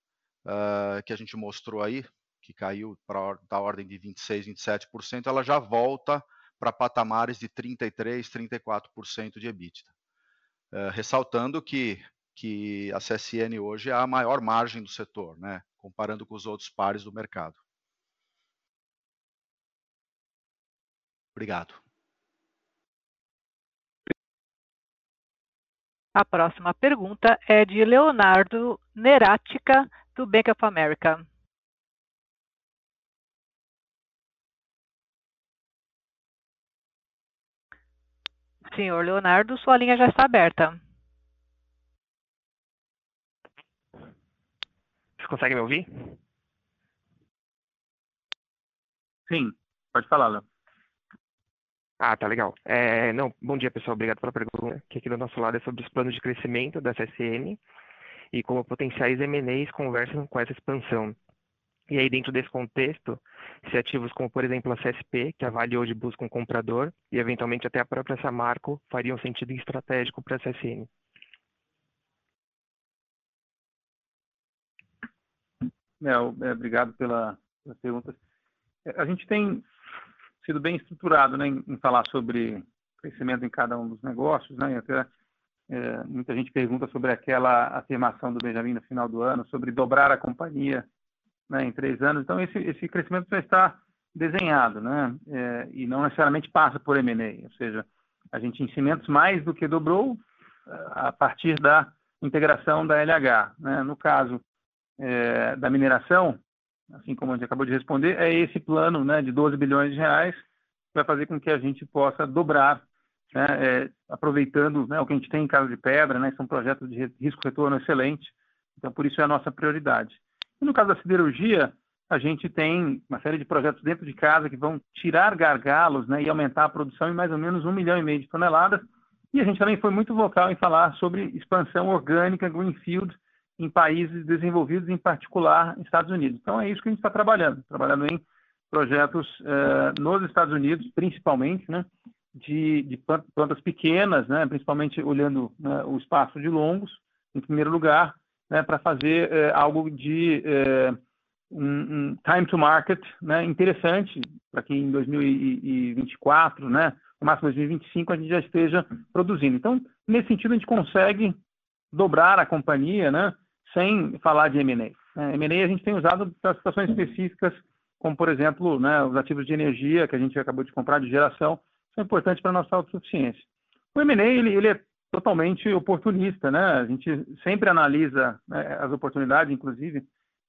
uh, que a gente mostrou aí, que caiu para da ordem de 26, 27%, ela já volta para patamares de 33, 34% de EBITDA. Uh, ressaltando que, que a CSN hoje é a maior margem do setor, né, comparando com os outros pares do mercado. Obrigado. A próxima pergunta é de Leonardo Nerática, do Bank of America. Senhor Leonardo, sua linha já está aberta. Você consegue me ouvir? Sim, pode falar, Léo. Ah, tá legal. É, não, bom dia, pessoal. Obrigado pela pergunta. Que aqui do nosso lado é sobre os planos de crescimento da CSN e como potenciais M&As conversam com essa expansão. E aí, dentro desse contexto, se ativos como, por exemplo, a CSP, que avalia hoje busca um comprador, e eventualmente até a própria Samarco, fariam sentido estratégico para a CSN. É, obrigado pela, pela pergunta. É, a gente tem sido bem estruturado né, em, em, falar sobre crescimento em cada um dos negócios, né, até é, muita gente pergunta sobre aquela afirmação do Benjamin no final do ano, sobre dobrar a companhia né, em três anos. Então, esse, esse crescimento já está desenhado, né, é, e não necessariamente passa por M&A, ou seja, a gente em cimentos mais do que dobrou a partir da integração da LH. Né? No caso é, da mineração, assim como a gente acabou de responder, é esse plano né, de 12 bilhões de reais que vai fazer com que a gente possa dobrar, né, é, aproveitando né, o que a gente tem em Casa de Pedra, né, são projetos de risco-retorno excelente, então por isso é a nossa prioridade. E no caso da siderurgia, a gente tem uma série de projetos dentro de casa que vão tirar gargalos né, e aumentar a produção em mais ou menos um milhão e meio de toneladas, e a gente também foi muito vocal em falar sobre expansão orgânica, greenfield, em países desenvolvidos, em particular Estados Unidos. Então é isso que a gente está trabalhando, trabalhando em projetos uh, nos Estados Unidos, principalmente, né, de, de plantas pequenas, né, principalmente olhando né, o espaço de longos, em primeiro lugar, né, para fazer uh, algo de uh, um, um, time to market né, interessante, para que em 2024, né, no máximo 2025, a gente já esteja produzindo. Então, nesse sentido, a gente consegue dobrar a companhia, né, sem falar de M&A. Né? M&A a gente tem usado para situações específicas, como, por exemplo, né, os ativos de energia que a gente acabou de comprar, de geração, são importantes para a nossa autossuficiência. O M&A, ele, ele, é totalmente oportunista, né? A gente sempre analisa né, as oportunidades, inclusive,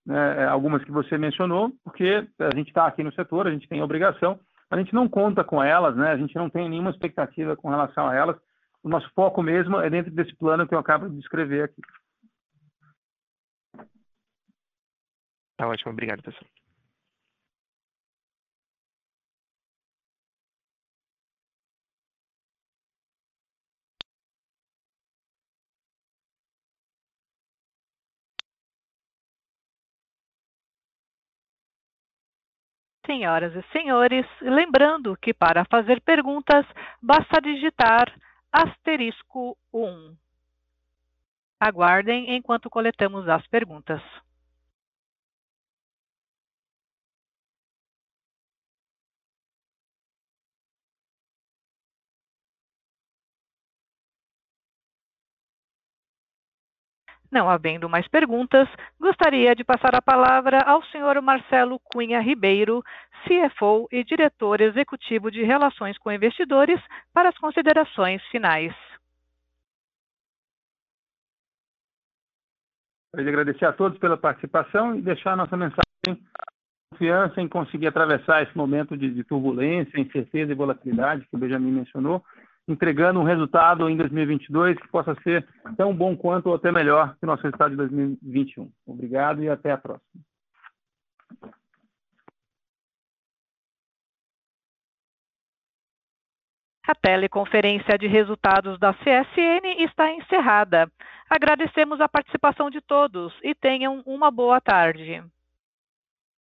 né, algumas que você mencionou, porque a gente está aqui no setor, a gente tem obrigação, a gente não conta com elas, né? A gente não tem nenhuma expectativa com relação a elas. O nosso foco mesmo é dentro desse plano que eu acabo de descrever aqui. Tá ótimo, obrigado, pessoal. Senhoras e senhores, lembrando que para fazer perguntas basta digitar asterisco 1. Aguardem enquanto coletamos as perguntas. Não havendo mais perguntas, gostaria de passar a palavra ao senhor Marcelo Cunha Ribeiro, CFO e diretor executivo de Relações com Investidores, para as considerações finais. Gostaria de agradecer a todos pela participação e deixar a nossa mensagem confiança em conseguir atravessar esse momento de, de turbulência, incerteza e volatilidade que o Benjamin mencionou entregando um resultado em 2022 que possa ser tão bom quanto ou até melhor que o nosso resultado de 2021. Obrigado e até a próxima. A teleconferência de resultados da CSN está encerrada. Agradecemos a participação de todos e tenham uma boa tarde.